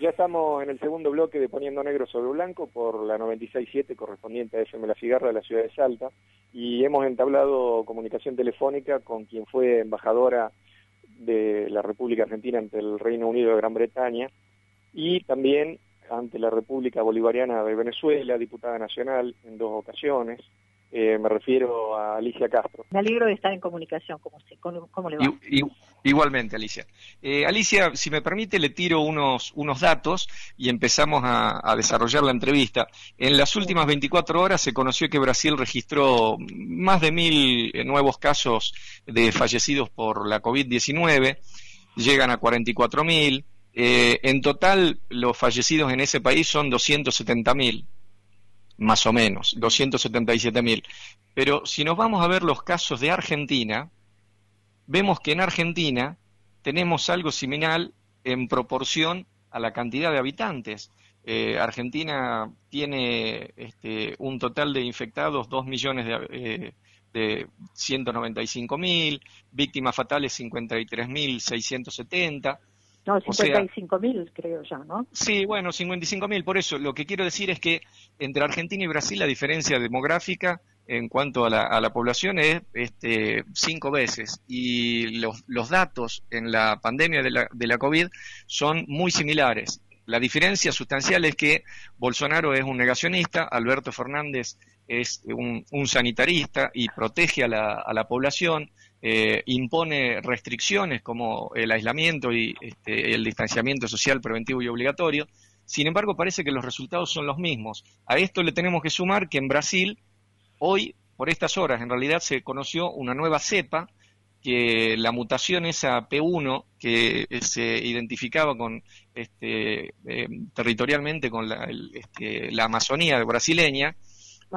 Ya estamos en el segundo bloque de Poniendo Negro sobre Blanco por la 96.7 correspondiente a FM La Cigarra de la ciudad de Salta. Y hemos entablado comunicación telefónica con quien fue embajadora de la República Argentina ante el Reino Unido de Gran Bretaña y también ante la República Bolivariana de Venezuela, diputada nacional en dos ocasiones, eh, me refiero a Alicia Castro. Me alegro de estar en comunicación con usted. ¿Cómo, le va? igualmente, Alicia. Eh, Alicia, si me permite, le tiro unos, unos datos y empezamos a, desarrollar la entrevista. En las últimas 24 horas se conoció que Brasil registró más de mil eh, nuevos casos de fallecidos por la COVID-19, llegan a 44 mil. en total, los fallecidos en ese país son 270 mil más o menos, 277 mil. Pero si nos vamos a ver los casos de Argentina, vemos que en Argentina tenemos algo similar en proporción a la cantidad de habitantes. Eh, Argentina tiene este, un total de infectados 2 millones de, eh, de 195 mil, víctimas fatales 53 mil 670. No, 55 mil creo ya, ¿no? Sí, bueno, 55 mil. Por eso lo que quiero decir es que entre Argentina y Brasil la diferencia demográfica en cuanto a la, población es este, cinco veces y los, los datos en la pandemia de la, de la COVID son muy similares. La diferencia sustancial es que Bolsonaro es un negacionista, Alberto Fernández es un, un sanitarista y protege a la, a la población, eh, impone restricciones como el aislamiento y este, el distanciamiento social preventivo y obligatorio. Sin embargo, parece que los resultados son los mismos. A esto le tenemos que sumar que en Brasil, hoy, por estas horas, en realidad se conoció una nueva cepa, que la mutación esa P1, que se identificaba con este, eh, territorialmente con la, este, la Amazonía brasileña,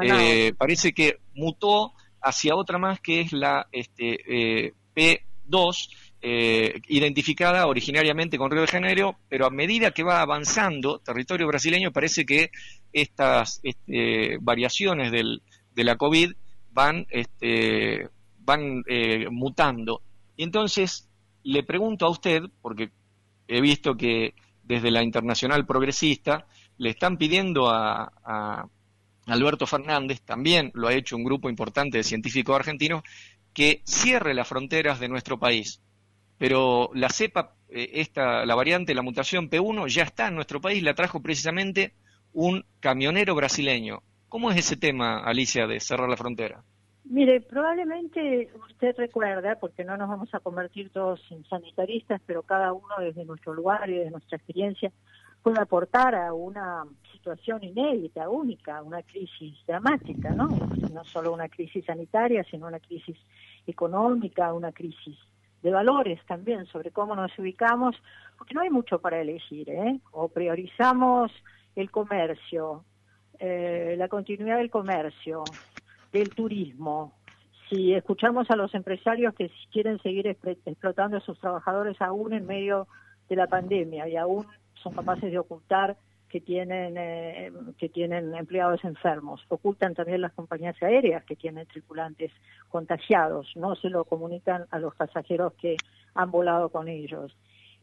eh, parece que mutó hacia otra más que es la este, eh, P2, eh, identificada originariamente con Río de Janeiro, pero a medida que va avanzando territorio brasileño parece que estas este, variaciones del, de la COVID van, este, van eh, mutando. Y entonces le pregunto a usted, porque he visto que desde la Internacional Progresista le están pidiendo a Alberto Fernández, también lo ha hecho un grupo importante de científicos argentinos, que cierre las fronteras de nuestro país. Pero la cepa, eh, esta, la variante, la mutación P1, ya está en nuestro país, la trajo precisamente un camionero brasileño. ¿Cómo es ese tema, Alicia, de cerrar la frontera? Mire, probablemente usted recuerda, porque no nos vamos a convertir todos en sanitaristas, pero cada uno desde nuestro lugar y desde nuestra experiencia puede aportar a una situación inédita, única, una crisis dramática, ¿no? No solo una crisis sanitaria, sino una crisis económica, una crisis de valores también, sobre cómo nos ubicamos, porque no hay mucho para elegir, ¿eh? O priorizamos el comercio, eh, la continuidad del comercio, del turismo. Si escuchamos a los empresarios que quieren seguir explotando a sus trabajadores aún en medio de la pandemia y aún son capaces de ocultar que tienen eh, que tienen empleados enfermos. Ocultan también las compañías aéreas que tienen tripulantes contagiados. No se lo comunican a los pasajeros que han volado con ellos.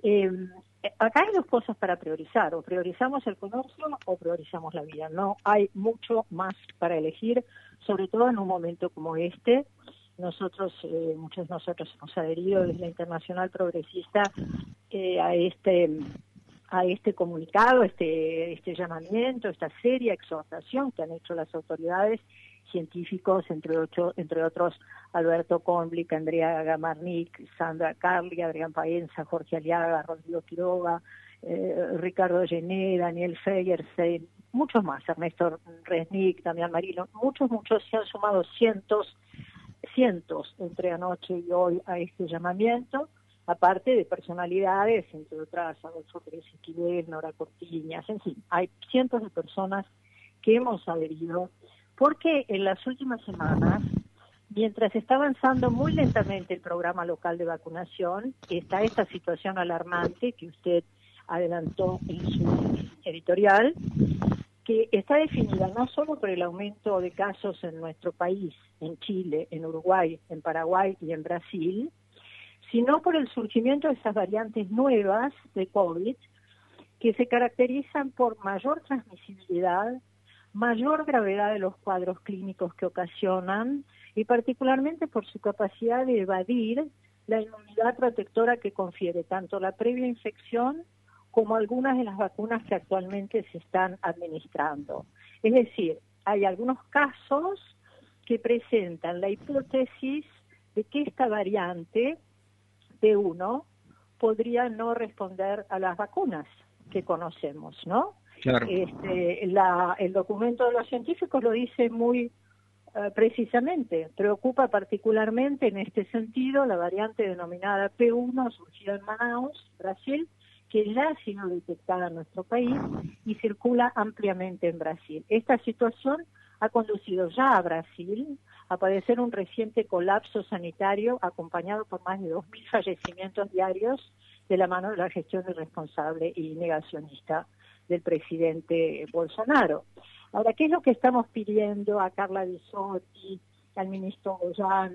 Eh, acá hay dos cosas para priorizar. O priorizamos el comercio o priorizamos la vida. No hay mucho más para elegir, sobre todo en un momento como este. Nosotros, eh, muchos de nosotros hemos adherido desde la Internacional Progresista a este a este comunicado, este, este llamamiento, esta seria exhortación que han hecho las autoridades científicos, entre, otros Alberto Comblic, Andrea Gamarnik, Sandra Carli, Adrián Paenza, Jorge Aliaga, Rodrigo Quiroga, eh, Ricardo Gené, Daniel Fegerstein, muchos más, Ernesto Resnick, Damián Marino, muchos, muchos, se han sumado cientos, cientos entre anoche y hoy a este llamamiento aparte de personalidades, entre otras Adolfo Pérez Nora Cortiñas, en fin, hay cientos de personas que hemos adherido, porque en las últimas semanas, mientras está avanzando muy lentamente el programa local de vacunación, está esta situación alarmante que usted adelantó en su editorial, que está definida no solo por el aumento de casos en nuestro país, en Chile, en Uruguay, en Paraguay y en Brasil, sino por el surgimiento de esas variantes nuevas de COVID que se caracterizan por mayor transmisibilidad, mayor gravedad de los cuadros clínicos que ocasionan y particularmente por su capacidad de evadir la inmunidad protectora que confiere tanto la previa infección como algunas de las vacunas que actualmente se están administrando. Es decir, hay algunos casos que presentan la hipótesis de que esta variante P1 podría no responder a las vacunas que conocemos, ¿no? Este, el documento de los científicos lo dice muy eh, precisamente. Preocupa particularmente en este sentido la variante denominada P1 surgida en Manaus, Brasil, que ya ha sido detectada en nuestro país y circula ampliamente en Brasil. Esta situación ha conducido ya a Brasil a padecer un reciente colapso sanitario acompañado por más de 2.000 fallecimientos diarios de la mano de la gestión irresponsable y negacionista del presidente Bolsonaro. Ahora, ¿qué es lo que estamos pidiendo a Carla Bisotti, al ministro Goyan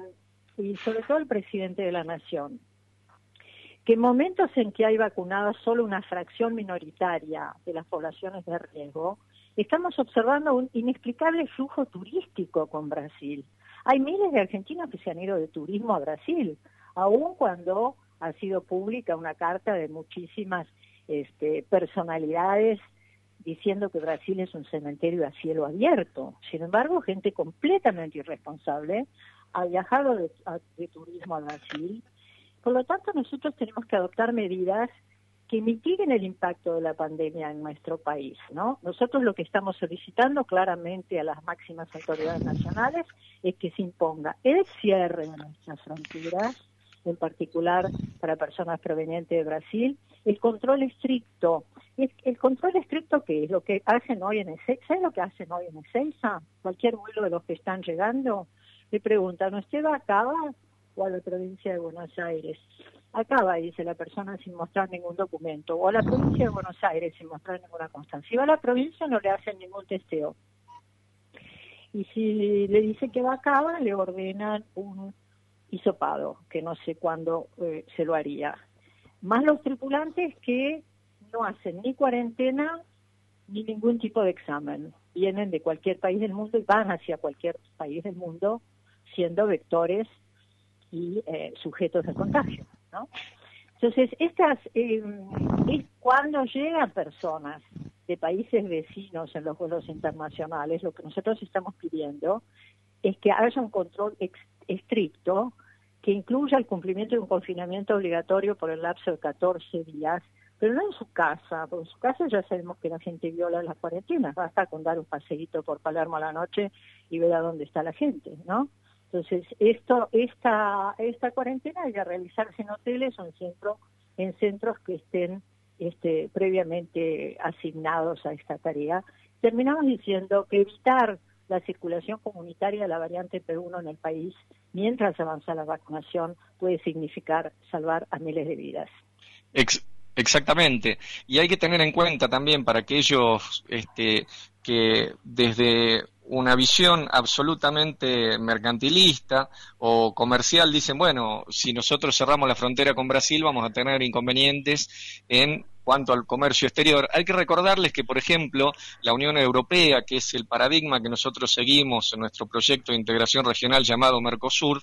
y sobre todo al presidente de la Nación? Que en momentos en que hay vacunada solo una fracción minoritaria de las poblaciones de riesgo, estamos observando un inexplicable flujo turístico con Brasil. Hay miles de argentinos que se han ido de turismo a Brasil, aun cuando ha sido pública una carta de muchísimas este, personalidades diciendo que Brasil es un cementerio a cielo abierto. Sin embargo, gente completamente irresponsable ha viajado de, de turismo a Brasil. Por lo tanto, nosotros tenemos que adoptar medidas que mitiguen el impacto de la pandemia en nuestro país, ¿no? Nosotros lo que estamos solicitando claramente a las máximas autoridades nacionales es que se imponga el cierre de nuestras fronteras, en particular para personas provenientes de Brasil, el control estricto. ¿El control estricto qué es? Lo que hacen hoy en Ezeiza, ¿sabe lo que hacen hoy en Ezeiza? Cualquier vuelo de los que están llegando, le preguntan, ¿usted va acá o a la provincia de Buenos Aires? Acaba, dice la persona sin mostrar ningún documento, o a la provincia de Buenos Aires sin mostrar ninguna constancia. Si va a la provincia no le hacen ningún testeo. Y si le dice que va a le ordenan un hisopado, que no sé cuándo eh, se lo haría. Más los tripulantes que no hacen ni cuarentena ni ningún tipo de examen. Vienen de cualquier país del mundo y van hacia cualquier país del mundo siendo vectores y eh, sujetos de contagio. Entonces, estas eh, es cuando llegan personas de países vecinos en los vuelos internacionales, lo que nosotros estamos pidiendo es que haya un control estricto que incluya el cumplimiento de un confinamiento obligatorio por el lapso de 14 días, pero no en su casa, porque en su casa ya sabemos que la gente viola las cuarentenas, basta con dar un paseíto por Palermo a la noche y ver a dónde está la gente, ¿no? Entonces, esto, esta, esta cuarentena debe realizarse en hoteles o en, en centros que estén este, previamente asignados a esta tarea. Terminamos diciendo que evitar la circulación comunitaria de la variante P1 en el país mientras avanza la vacunación puede significar salvar a miles de vidas. exactamente. Y hay que tener en cuenta también para aquellos este, que desde una visión absolutamente mercantilista o comercial dicen, bueno, si nosotros cerramos la frontera con Brasil vamos a tener inconvenientes en cuanto al comercio exterior. Hay que recordarles que, por ejemplo, la Unión Europea, que es el paradigma que nosotros seguimos en nuestro proyecto de integración regional llamado Mercosur,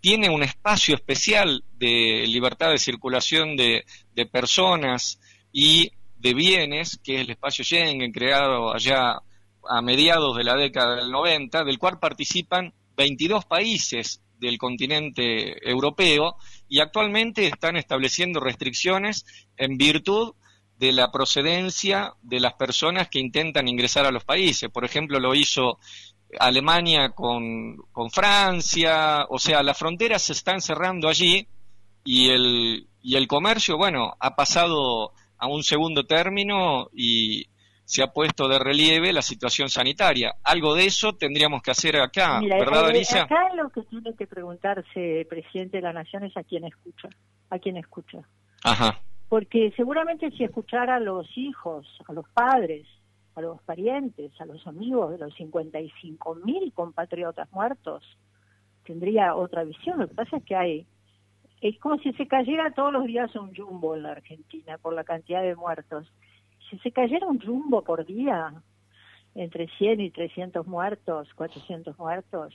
tiene un espacio especial de libertad de circulación de, personas y de bienes, que es el espacio Schengen, creado allá a mediados de la década del 90, del cual participan 22 países del continente europeo y actualmente están estableciendo restricciones en virtud de la procedencia de las personas que intentan ingresar a los países. Por ejemplo, lo hizo Alemania con, con Francia, o sea, las fronteras se están cerrando allí y el, y el comercio, bueno, ha pasado a un segundo término y se ha puesto de relieve la situación sanitaria. Algo de eso tendríamos que hacer acá, ¿verdad, eh, Acá lo que tiene que preguntarse el presidente de la Nación es a quién escucha, a quién escucha. Ajá. Porque seguramente si escuchara a los hijos, a los padres, a los parientes, a los amigos de los 55 mil compatriotas muertos, tendría otra visión. Lo que pasa es que hay, es como si se cayera todos los días un jumbo en la Argentina por la cantidad de muertos si se cayera un rumbo por día, entre 100 y 300 muertos, 400 muertos,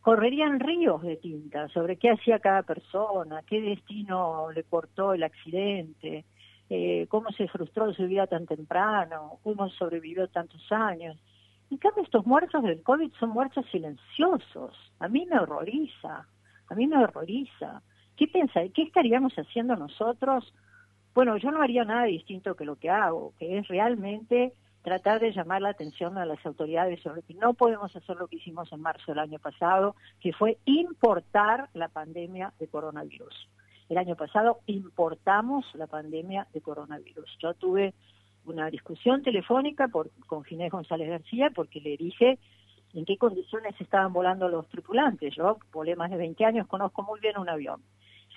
correrían ríos de tinta sobre qué hacía cada persona, qué destino le cortó el accidente, eh, cómo se frustró su vida tan temprano, cómo sobrevivió tantos años. En cambio, estos muertos del COVID son muertos silenciosos. A mí me horroriza, a mí me horroriza. ¿Qué piensa? ¿Qué estaríamos haciendo nosotros? Bueno, yo no haría nada distinto que lo que hago, que es realmente tratar de llamar la atención a las autoridades sobre que no podemos hacer lo que hicimos en marzo del año pasado, que fue importar la pandemia de coronavirus. El año pasado importamos la pandemia de coronavirus. Yo tuve una discusión telefónica con Ginés González García porque le dije en qué condiciones estaban volando los tripulantes. Yo volé más de 20 años, conozco muy bien un avión.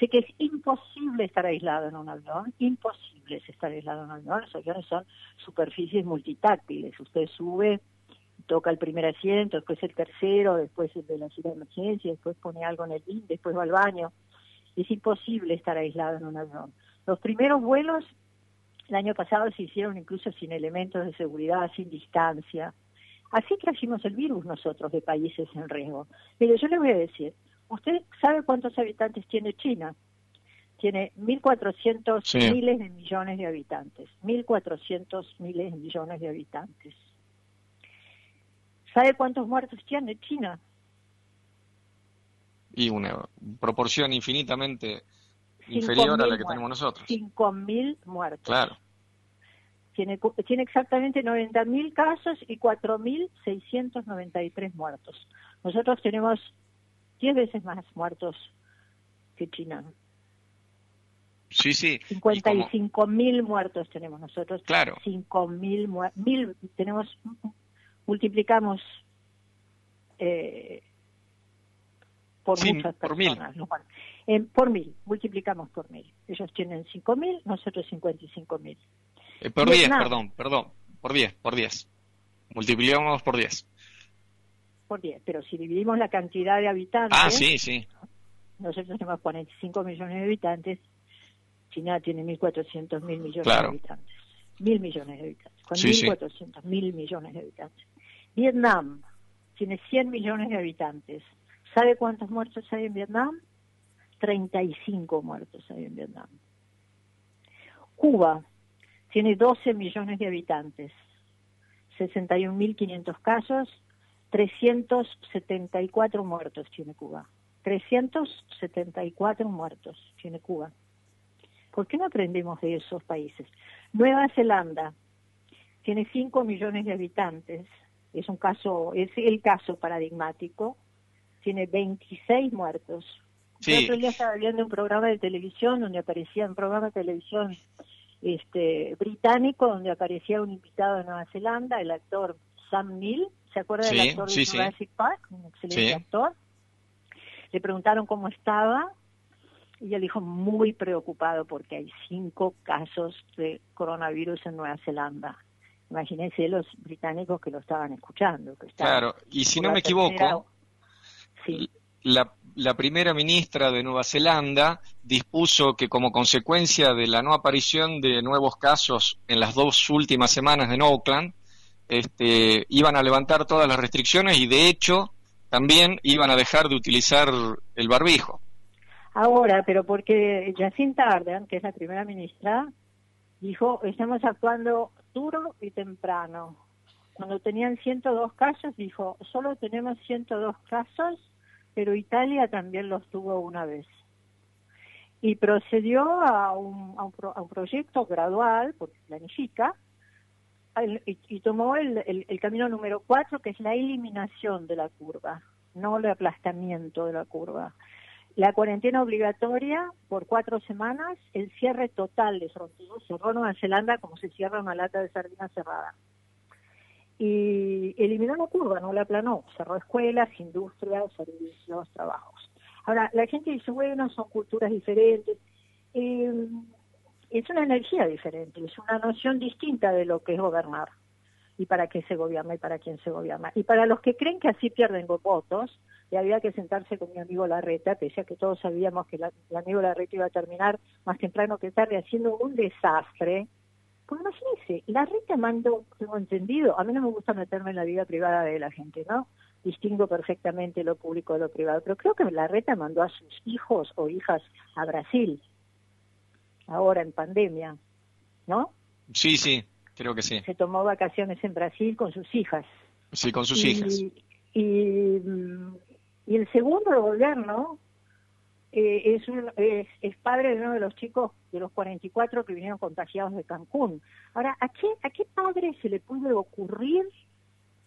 Sé que es imposible estar aislado en un avión, imposible estar aislado en un avión. Los aviones son superficies multitáctiles. Usted sube, toca el primer asiento, después el tercero, después el de la ciudad de emergencia, después pone algo en el BIN, después va al baño. Es imposible estar aislado en un avión. Los primeros vuelos el año pasado se hicieron incluso sin elementos de seguridad, sin distancia. Así trajimos el virus nosotros de países en riesgo. Pero yo le voy a decir, ¿usted sabe cuántos habitantes tiene China? Tiene 1.400 miles de millones de habitantes. 1.400 miles de millones de habitantes. ¿Sabe cuántos muertos tiene China? Y una proporción infinitamente inferior a la que tenemos nosotros. 5.000 muertos. Claro. Tiene, tiene exactamente 90.000 casos y 4.693 muertos. Nosotros tenemos 10 veces más muertos que China. Sí, sí. 55.000 muertos tenemos nosotros. Claro. 5.000 mil tenemos multiplicamos eh, por muchas personas. Por mil. por mil, multiplicamos por mil. Ellos tienen 5.000, nosotros 55.000. Eh, por 10, perdón, perdón, por 10, por 10. Multiplicamos por 10. Por 10, pero si dividimos la cantidad de habitantes... Ah, sí, sí. Nosotros tenemos 45 millones de habitantes, China tiene 1.400 mil millones de habitantes. Mil millones de habitantes. Con 1.400 mil millones de habitantes. Vietnam tiene 100 millones de habitantes. ¿Sabe cuántos muertos hay en Vietnam? 35 muertos hay en Vietnam. Cuba tiene 12 millones de habitantes, 61.500 casos, 374 muertos tiene Cuba. 374 muertos tiene Cuba. ¿Por qué no aprendemos de esos países? Nueva Zelanda tiene 5 millones de habitantes, es un caso, es el caso paradigmático, tiene 26 muertos. Sí. El otro día estaba viendo un programa de televisión donde aparecía un programa de televisión este británico donde aparecía un invitado de Nueva Zelanda, el actor Sam Neill, ¿se acuerda del actor de Jurassic Park? Un excelente actor. Le preguntaron cómo estaba y él dijo muy preocupado porque hay cinco casos de coronavirus en Nueva Zelanda. Imagínense los británicos que lo estaban escuchando. claro, y si no me equivoco, la, la primera ministra de Nueva Zelanda dispuso que como consecuencia de la no aparición de nuevos casos en las dos últimas semanas en Auckland, este, iban a levantar todas las restricciones y de hecho también iban a dejar de utilizar el barbijo. Ahora, pero porque Jacinta Ardern, que es la primera ministra, dijo, estamos actuando duro y temprano. Cuando tenían 102 casos, dijo, solo tenemos 102 casos pero Italia también los tuvo una vez. Y procedió a un, a un, proyecto gradual, porque planifica, y, tomó el, el, camino número cuatro, que es la eliminación de la curva, no el aplastamiento de la curva. La cuarentena obligatoria por cuatro semanas, el cierre total de fronteras, cerró Nueva Zelanda como se cierra una lata de sardina cerrada y eliminó la curva, no la aplanó, cerró escuelas, industrias, servicios, trabajos. Ahora, la gente dice, bueno, son culturas diferentes. Eh, es una energía diferente, es una noción distinta de lo que es gobernar y para qué se gobierna y para quién se gobierna. Y para los que creen que así pierden votos, y había que sentarse con mi amigo Larreta, pese a que todos sabíamos que el amigo Larreta iba a terminar más temprano que tarde haciendo un desastre, Pues imagínese, la reta mandó, tengo entendido, a mí no me gusta meterme en la vida privada de la gente, ¿no? Distingo perfectamente lo público de lo privado, pero creo que la reta mandó a sus hijos o hijas a Brasil, ahora en pandemia, ¿no? Sí, sí, creo que sí. Se tomó vacaciones en Brasil con sus hijas. Sí, con sus hijas. Y, y el segundo gobierno eh, es, un, es, padre de uno de los chicos de los 44 que vinieron contagiados de Cancún. Ahora, ¿a qué, ¿a qué padre se le puede ocurrir,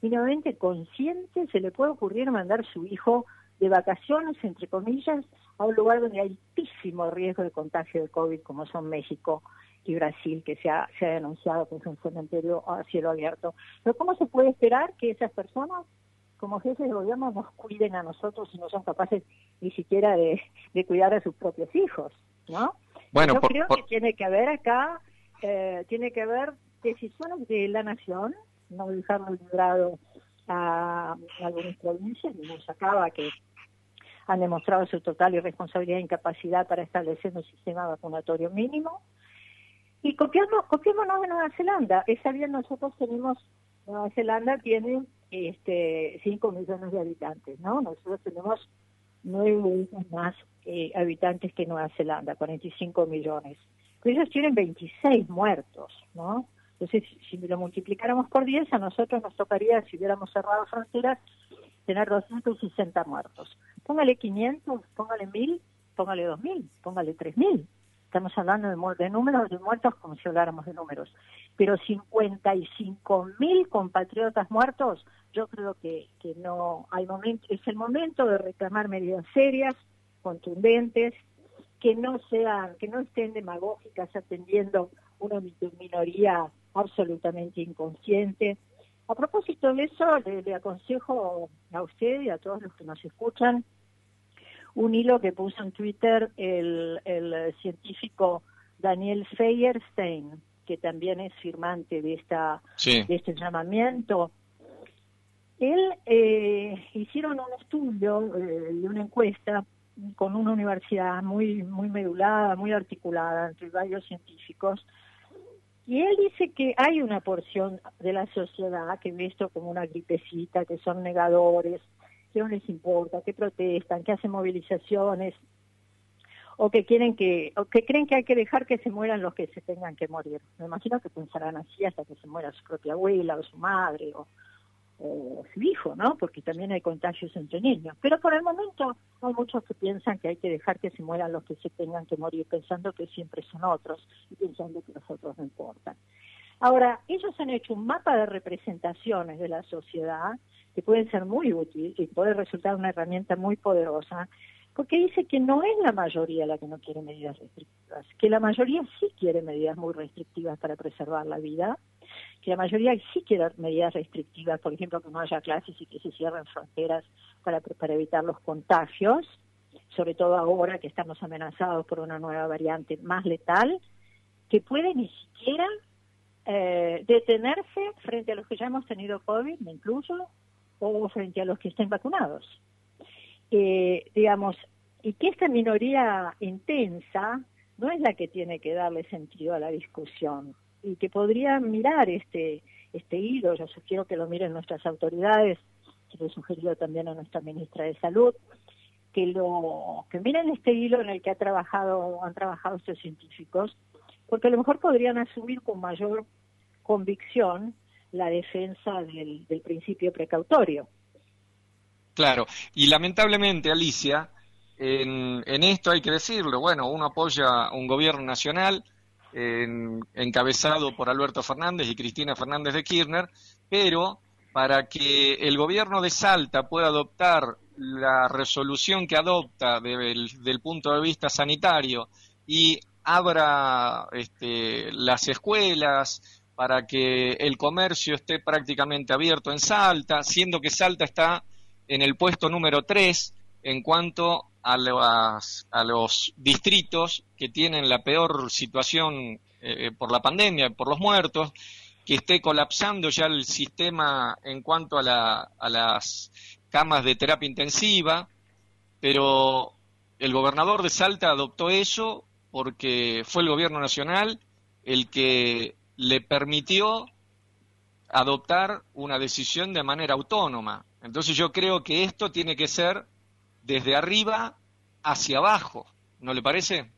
mínimamente consciente, se le puede ocurrir mandar su hijo de vacaciones, entre comillas, a un lugar donde hay altísimo riesgo de contagio de COVID, como son México y Brasil, que se ha, se ha denunciado que es un cementerio a cielo abierto? Pero ¿cómo se puede esperar que esas personas como jefes de gobierno nos cuiden a nosotros y no son capaces ni siquiera de, cuidar a sus propios hijos, ¿no? Bueno, Yo creo que tiene que haber acá, eh, tiene que haber decisiones de la nación, no dejarlo librado a, algunas provincias, y nos acaba que han demostrado su total irresponsabilidad e incapacidad para establecer un sistema vacunatorio mínimo. Y copiamos, copiémonos de Nueva Zelanda. Esa bien nosotros tenemos, Nueva Zelanda tiene este, 5 millones de habitantes, ¿no? Nosotros tenemos nueve veces más eh, habitantes que Nueva Zelanda, 45 millones. Ellos tienen 26 muertos, ¿no? Entonces, si lo multiplicáramos por 10, a nosotros nos tocaría, si hubiéramos cerrado fronteras, tener 260 muertos. Póngale 500, póngale 1000, póngale 2000, póngale 3000. Estamos hablando de, de números de muertos como si habláramos de números. Pero 55 mil compatriotas muertos yo creo que, que no hay momento, es el momento de reclamar medidas serias, contundentes, que no sean, que no estén demagógicas atendiendo una minoría absolutamente inconsciente. A propósito de eso, le, aconsejo a usted y a todos los que nos escuchan un hilo que puso en Twitter el, el científico Daniel Feierstein, que también es firmante de esta de este llamamiento él eh, hicieron un estudio eh, y una encuesta con una universidad muy muy medulada, muy articulada entre varios científicos, y él dice que hay una porción de la sociedad que ve esto como una gripecita, que son negadores, que no les importa, que protestan, que hacen movilizaciones, o que quieren que, o que creen que hay que dejar que se mueran los que se tengan que morir. Me imagino que pensarán así hasta que se muera su propia abuela o su madre o, o su hijo, ¿no? Porque también hay contagios entre niños. Pero por el momento hay muchos que piensan que hay que dejar que se mueran los que se tengan que morir, pensando que siempre son otros y pensando que los otros no importan. Ahora, ellos han hecho un mapa de representaciones de la sociedad que puede ser muy útil y puede resultar una herramienta muy poderosa porque dice que no es la mayoría la que no quiere medidas restrictivas, que la mayoría sí quiere medidas muy restrictivas para preservar la vida, que la mayoría sí quiere medidas restrictivas, por ejemplo, que no haya clases y que se cierren fronteras para, evitar los contagios, sobre todo ahora que estamos amenazados por una nueva variante más letal, que puede ni siquiera eh, detenerse frente a los que ya hemos tenido COVID, me incluyo, o frente a los que estén vacunados. Digamos, y que esta minoría intensa no es la que tiene que darle sentido a la discusión y que podría mirar este este hilo, yo sugiero que lo miren nuestras autoridades, que lo he sugerido también a nuestra ministra de Salud, que lo que miren este hilo en el que ha trabajado han trabajado estos científicos, porque a lo mejor podrían asumir con mayor convicción la defensa del principio precautorio. Claro, y lamentablemente, Alicia, en, esto hay que decirlo, bueno, uno apoya un gobierno nacional encabezado por Alberto Fernández y Cristina Fernández de Kirchner, pero para que el gobierno de Salta pueda adoptar la resolución que adopta del, punto de vista sanitario y abra este, las escuelas para que el comercio esté prácticamente abierto en Salta, siendo que Salta está en el puesto número 3 en cuanto a, a los distritos que tienen la peor situación eh, por la pandemia, por los muertos, que esté colapsando ya el sistema en cuanto a, la, a las camas de terapia intensiva, pero el gobernador de Salta adoptó eso porque fue el gobierno nacional el que le permitió adoptar una decisión de manera autónoma. Entonces yo creo que esto tiene que ser desde arriba hacia abajo, ¿no le parece?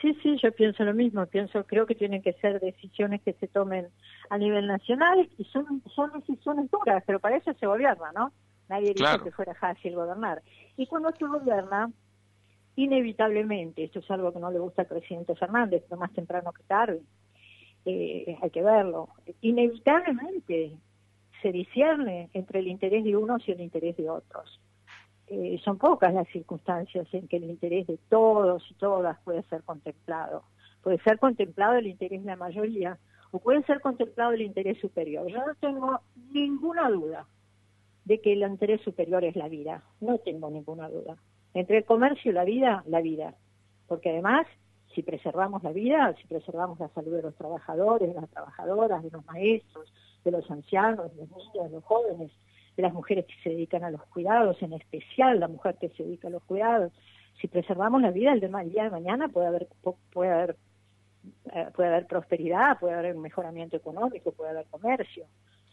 Sí, sí, yo pienso lo mismo. Pienso, creo que tienen que ser decisiones que se tomen a nivel nacional y son, son decisiones duras, pero para eso se gobierna, ¿no? Nadie dijo que fuera fácil gobernar. Y cuando se gobierna, inevitablemente, esto es algo que no le gusta al presidente Fernández, pero más temprano que tarde, eh, hay que verlo, inevitablemente se discierne entre el interés de unos y el interés de otros. Eh, son pocas las circunstancias en que el interés de todos y todas puede ser contemplado. Puede ser contemplado el interés de la mayoría o puede ser contemplado el interés superior. Yo no tengo ninguna duda de que el interés superior es la vida, no tengo ninguna duda. Entre el comercio y la vida, la vida. Porque además, si preservamos la vida, si preservamos la salud de los trabajadores, de las trabajadoras, de los maestros, de los ancianos, de los niños, de los jóvenes, las mujeres que se dedican a los cuidados, en especial la mujer que se dedica a los cuidados. Si preservamos la vida, el, día de mañana puede haber, puede haber, eh, puede haber prosperidad, puede haber un mejoramiento económico, puede haber comercio.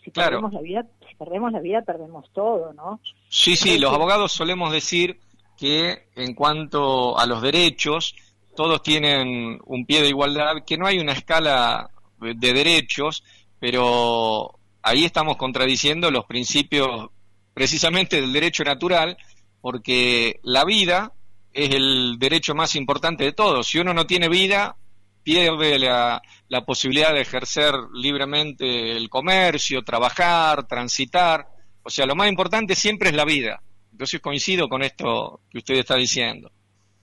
Si perdemos la vida, si perdemos la vida, perdemos todo, ¿no? Sí, sí, los abogados solemos decir que en cuanto a los derechos, todos tienen un pie de igualdad, que no hay una escala de derechos, pero ahí estamos contradiciendo los principios precisamente del derecho natural, porque la vida es el derecho más importante de todos. Si uno no tiene vida, pierde la, la posibilidad de ejercer libremente el comercio, trabajar, transitar. O sea, lo más importante siempre es la vida. Entonces coincido con esto que usted está diciendo.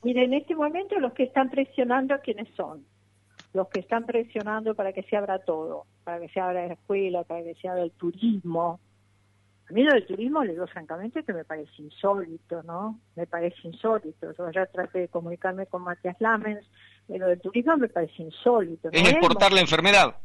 Mire, en este momento los que están presionando, ¿quiénes son? Los que están presionando para que se abra todo, para que se abra la escuela, para que se abra el turismo. A mí lo del turismo, le digo francamente que me parece insólito, ¿no? Me parece insólito. Yo ya traté de comunicarme con Matías Lamens, pero lo del turismo me parece insólito. Es exportar la enfermedad.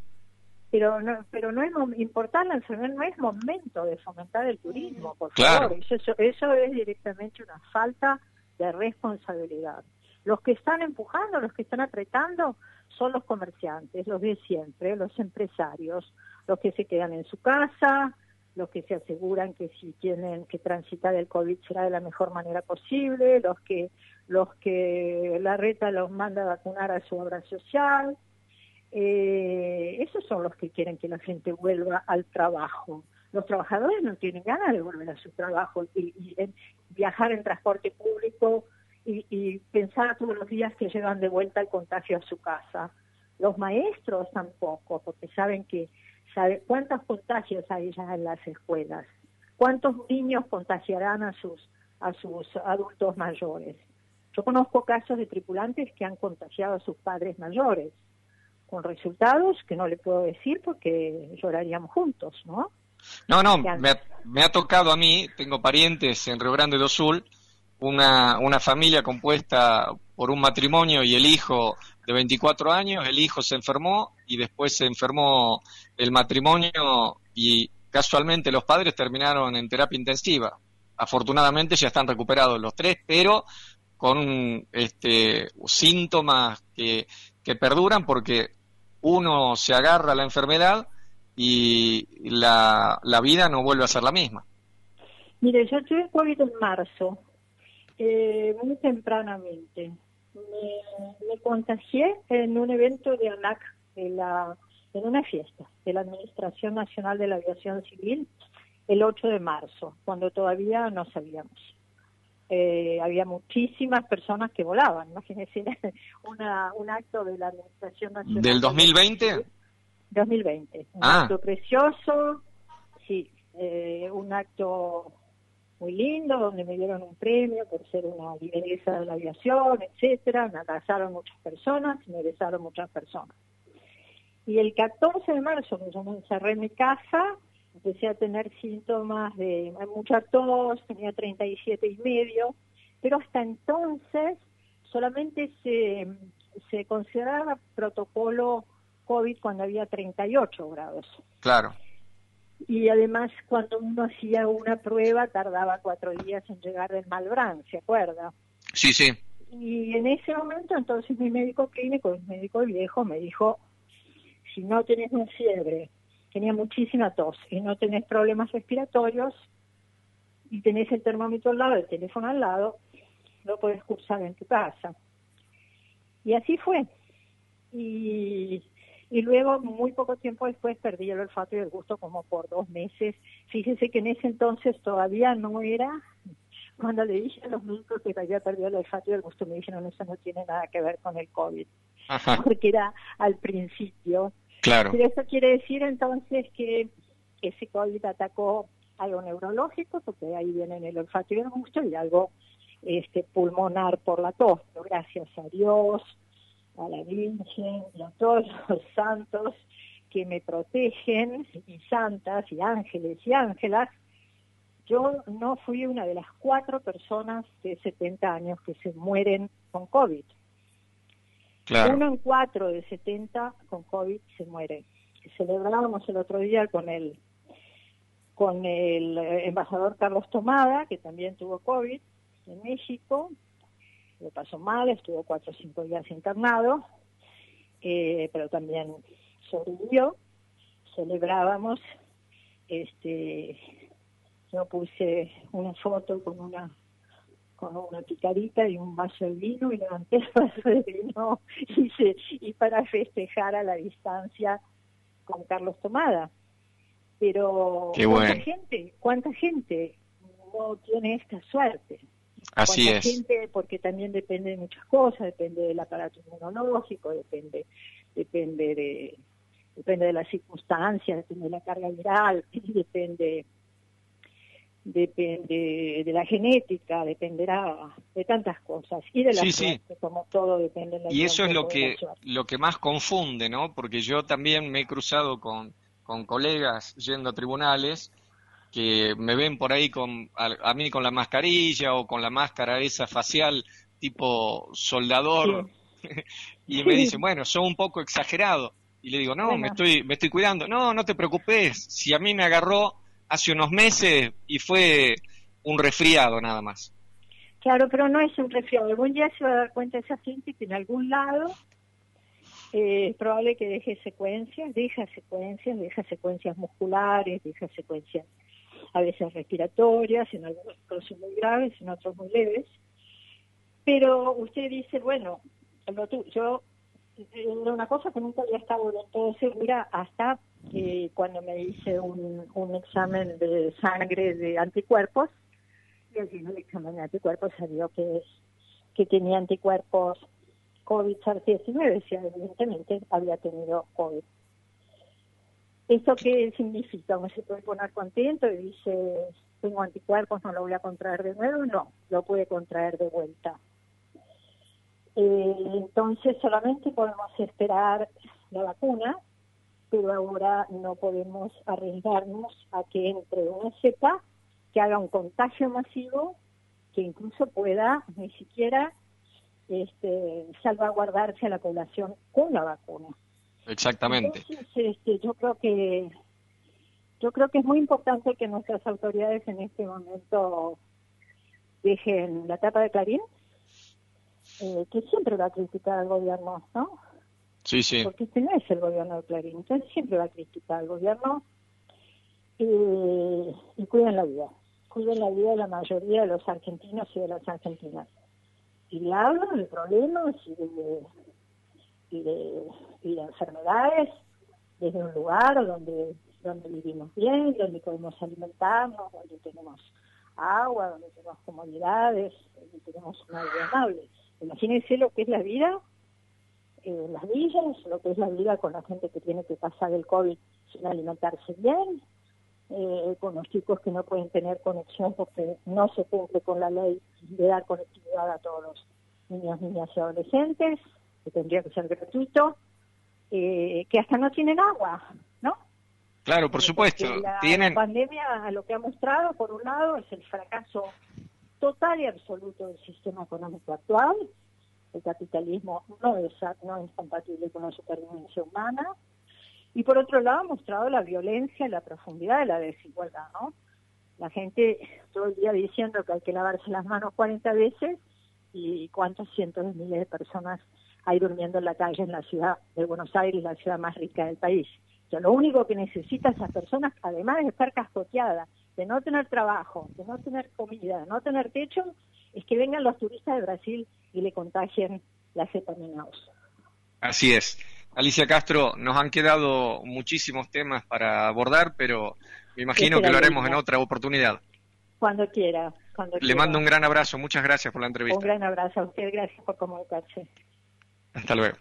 Pero no, pero no es importar la enfermedad, no es momento de fomentar el turismo, por favor. Eso, eso es directamente una falta de responsabilidad. Los que están empujando, los que están apretando, son los comerciantes, los de siempre, los empresarios, los que se quedan en su casa, los que se aseguran que si tienen que transitar el COVID será de la mejor manera posible, los que los que la reta los manda a vacunar a su obra social. Eh, esos son los que quieren que la gente vuelva al trabajo. Los trabajadores no tienen ganas de volver a su trabajo y, y viajar en transporte público y, pensar todos los días que llevan de vuelta el contagio a su casa. Los maestros tampoco, porque saben que sabe cuántos contagios hay ya en las escuelas, cuántos niños contagiarán a sus a sus adultos mayores. Yo conozco casos de tripulantes que han contagiado a sus padres mayores, con resultados que no le puedo decir porque lloraríamos juntos, ¿no? No, no, me ha, me ha tocado a mí, tengo parientes en Río Grande do Sul, una, una familia compuesta por un matrimonio y el hijo de 24 años, el hijo se enfermó y después se enfermó el matrimonio y casualmente los padres terminaron en terapia intensiva. Afortunadamente ya están recuperados los tres, pero con este, síntomas que, que perduran porque uno se agarra a la enfermedad y la, la vida no vuelve a ser la misma. Mire, yo tuve COVID en marzo eh, muy tempranamente. Me, contagié en un evento de ANAC, en, la, en una fiesta de la Administración Nacional de la Aviación Civil, el 8 de marzo, cuando todavía no sabíamos. Eh, había muchísimas personas que volaban, imagínense, una, un acto de la Administración Nacional. ¿Del 2020? 2020, un ah. acto precioso, sí, eh, un acto muy lindo, donde me dieron un premio por ser una lideresa de la aviación, etcétera, me abrazaron muchas personas, me besaron muchas personas. Y el 14 de marzo, yo me encerré en mi casa, empecé a tener síntomas de mucha tos, tenía 37 y medio, pero hasta entonces solamente se, se consideraba protocolo COVID cuando había 38 grados. Claro y además cuando uno hacía una prueba tardaba cuatro días en llegar del Malbrán, ¿se acuerda? Sí, sí. Y en ese momento entonces mi médico clínico, el médico viejo, me dijo, si no tenés una fiebre, tenía muchísima tos y no tenés problemas respiratorios y tenés el termómetro al lado, el teléfono al lado, lo podés cursar en tu casa. Y así fue. Y, y luego, muy poco tiempo después, perdí el olfato y el gusto como por dos meses. Fíjese que en ese entonces todavía no era cuando le dije a los médicos que había perdido el olfato y el gusto, me dijeron, eso no tiene nada que ver con el COVID, porque era al principio. Claro. Pero eso quiere decir entonces que ese COVID atacó algo neurológico, porque ahí vienen el olfato y el gusto, y algo este, pulmonar por la tos. Pero gracias a Dios, a la Virgen y a todos los santos que me protegen, y santas, y ángeles y ángelas, yo no fui una de las cuatro personas de 70 años que se mueren con COVID. Uno en cuatro de 70 con COVID se muere. Celebrábamos el otro día con el con el embajador Carlos Tomada, que también tuvo COVID en México, lo pasó mal, estuvo cuatro o cinco días internado, eh, pero también sobrevivió. Celebrábamos este yo puse una foto con una con una picadita y un vaso de vino y levanté el vaso de vino y, y para festejar a la distancia con Carlos Tomada. Pero ¿cuánta gente, cuánta gente no tiene esta suerte? Así es. Gente, porque también depende de muchas cosas, depende del aparato inmunológico, depende depende de depende de las circunstancias, depende de la carga viral, depende depende de la genética, dependerá de tantas cosas y de la sí, como todo depende de la Y eso es lo que lo que más confunde, ¿no? Porque yo también me he cruzado con, con colegas yendo a tribunales que me ven por ahí con a, mí con la mascarilla o con la máscara esa facial tipo soldador y me dicen, "Bueno, son un poco exagerado." Y le digo, "No, me estoy me estoy cuidando." "No, no te preocupes, si a mí me agarró hace unos meses y fue un resfriado nada más. Claro, pero no es un resfriado. Algún día se va a dar cuenta esa gente que en algún lado eh, es probable que deje secuencias, deja secuencias, deja secuencias musculares, deja secuencias a veces respiratorias, en algunos casos muy graves, en otros muy leves. Pero usted dice, bueno, yo una cosa que nunca había estado del todo segura hasta eh, cuando me hice un, un examen de sangre de anticuerpos y el examen de anticuerpos salió que, que tenía anticuerpos COVID-19, o sea, evidentemente había tenido COVID. ¿Esto qué significa? ¿Uno se puede poner contento y dice, tengo anticuerpos, no lo voy a contraer de nuevo? No, lo puede contraer de vuelta. Eh, entonces solamente podemos esperar la vacuna, pero ahora no podemos arriesgarnos a que entre una cepa que haga un contagio masivo que incluso pueda ni siquiera este, salvaguardarse a la población con la vacuna. Exactamente. Entonces, este, yo creo que yo creo que es muy importante que nuestras autoridades en este momento dejen la tapa de Clarín eh, que siempre va a criticar al gobierno, ¿no? Sí, sí. Porque este no es el gobierno de Clarín, entonces siempre va a criticar al gobierno eh, y cuiden la vida, cuiden la vida de la mayoría de los argentinos y de las argentinas. Y le hablan de problemas y de, y de, y de enfermedades desde un lugar donde donde vivimos bien, donde podemos alimentarnos, donde tenemos agua, donde tenemos comodidades, donde tenemos una vida amable. Imagínense lo que es la vida en las villas, lo que es la vida con la gente que tiene que pasar el COVID sin alimentarse bien, eh, con los chicos que no pueden tener conexión porque no se cumple con la ley de dar conectividad a todos los niños, niñas y adolescentes, que tendría que ser gratuito, eh, que hasta no tienen agua, ¿no? Claro, por supuesto. La, Tienen... pandemia lo que ha mostrado, por un lado, es el fracaso total y absoluto del sistema económico actual. El capitalismo no es, no es compatible con la supervivencia humana. Y por otro lado, ha mostrado la violencia y la profundidad de la desigualdad, ¿no? La gente todo el día diciendo que hay que lavarse las manos 40 veces y cuántos cientos de miles de personas ahí durmiendo en la calle en la ciudad de Buenos Aires, la ciudad más rica del país. O lo único que necesitan esas personas, además de estar cascoteadas, de no tener trabajo, de no tener comida, de no tener techo, es que vengan los turistas de Brasil y le contagien la cepa Así es. Alicia Castro, nos han quedado muchísimos temas para abordar, pero me imagino que lo haremos en otra oportunidad. Cuando quiera. Cuando Le mando un gran abrazo. Muchas gracias por la entrevista. Un gran abrazo a usted. Gracias por comunicarse. Hasta luego.